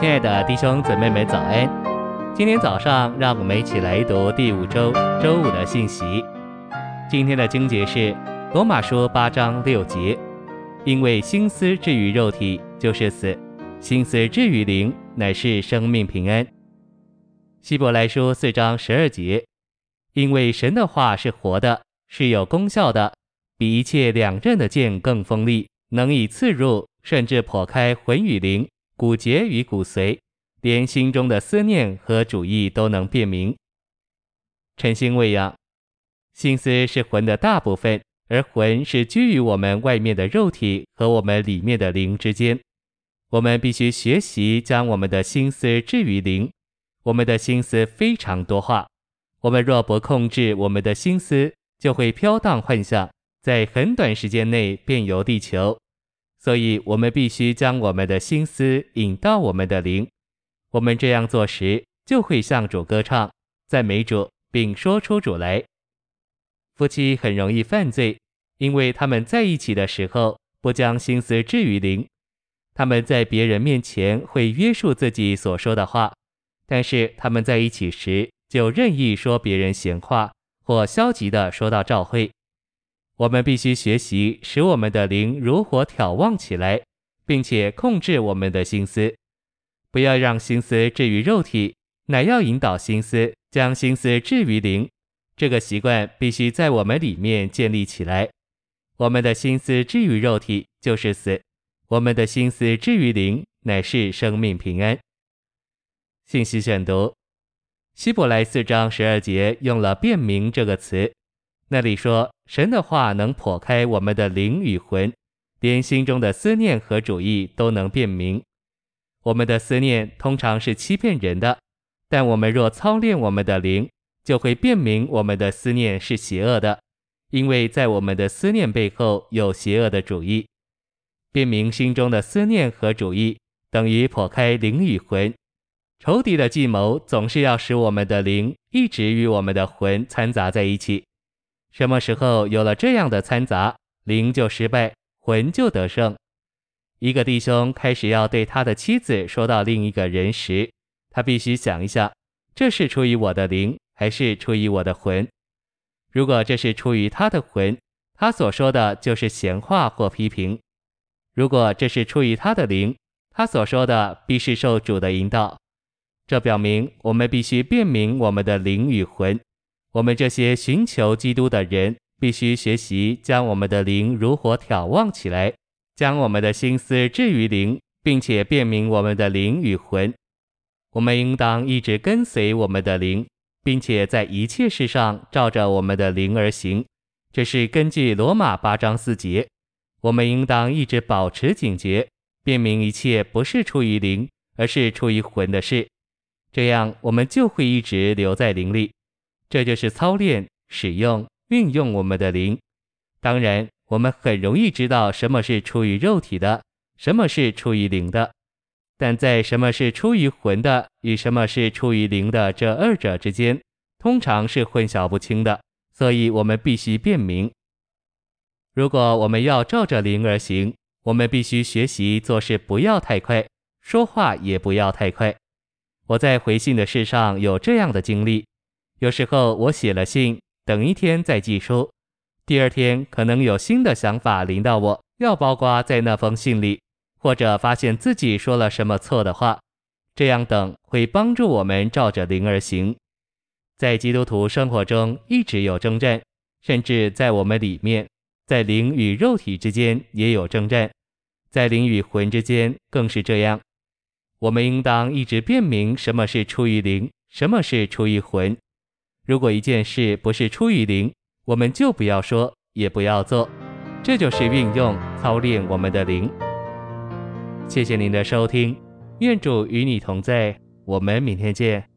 亲爱的弟兄姊妹们，早安！今天早上，让我们一起来读第五周周五的信息。今天的经节是罗马书八章六节：因为心思置于肉体，就是死；心思置于灵，乃是生命平安。希伯来书四章十二节：因为神的话是活的，是有功效的，比一切两刃的剑更锋利，能以刺入，甚至剖开魂与灵。骨节与骨髓，连心中的思念和主意都能辨明。晨星未养，心思是魂的大部分，而魂是居于我们外面的肉体和我们里面的灵之间。我们必须学习将我们的心思置于灵。我们的心思非常多话，我们若不控制我们的心思，就会飘荡幻想，在很短时间内遍游地球。所以，我们必须将我们的心思引到我们的灵。我们这样做时，就会向主歌唱，赞美主，并说出主来。夫妻很容易犯罪，因为他们在一起的时候不将心思置于灵。他们在别人面前会约束自己所说的话，但是他们在一起时就任意说别人闲话，或消极地说到教会。我们必须学习使我们的灵如火眺望起来，并且控制我们的心思，不要让心思置于肉体，乃要引导心思，将心思置于灵。这个习惯必须在我们里面建立起来。我们的心思置于肉体就是死，我们的心思置于灵乃是生命平安。信息选读：希伯来四章十二节用了“辨明”这个词。那里说，神的话能破开我们的灵与魂，连心中的思念和主意都能辨明。我们的思念通常是欺骗人的，但我们若操练我们的灵，就会辨明我们的思念是邪恶的，因为在我们的思念背后有邪恶的主意。辨明心中的思念和主意，等于破开灵与魂。仇敌的计谋总是要使我们的灵一直与我们的魂掺杂在一起。什么时候有了这样的掺杂，灵就失败，魂就得胜。一个弟兄开始要对他的妻子说到另一个人时，他必须想一下，这是出于我的灵，还是出于我的魂？如果这是出于他的魂，他所说的就是闲话或批评；如果这是出于他的灵，他所说的必是受主的引导。这表明我们必须辨明我们的灵与魂。我们这些寻求基督的人，必须学习将我们的灵如火眺望起来，将我们的心思置于灵，并且辨明我们的灵与魂。我们应当一直跟随我们的灵，并且在一切事上照着我们的灵而行。这是根据罗马八章四节。我们应当一直保持警觉，辨明一切不是出于灵，而是出于魂的事。这样，我们就会一直留在灵里。这就是操练、使用、运用我们的灵。当然，我们很容易知道什么是出于肉体的，什么是出于灵的。但在什么是出于魂的与什么是出于灵的这二者之间，通常是混淆不清的。所以，我们必须辨明。如果我们要照着灵而行，我们必须学习做事不要太快，说话也不要太快。我在回信的事上有这样的经历。有时候我写了信，等一天再寄出，第二天可能有新的想法临到我，要包括在那封信里，或者发现自己说了什么错的话，这样等会帮助我们照着灵而行。在基督徒生活中一直有征战，甚至在我们里面，在灵与肉体之间也有征战，在灵与魂之间更是这样。我们应当一直辨明什么是出于灵，什么是出于魂。如果一件事不是出于灵，我们就不要说，也不要做。这就是运用操练我们的灵。谢谢您的收听，愿主与你同在，我们明天见。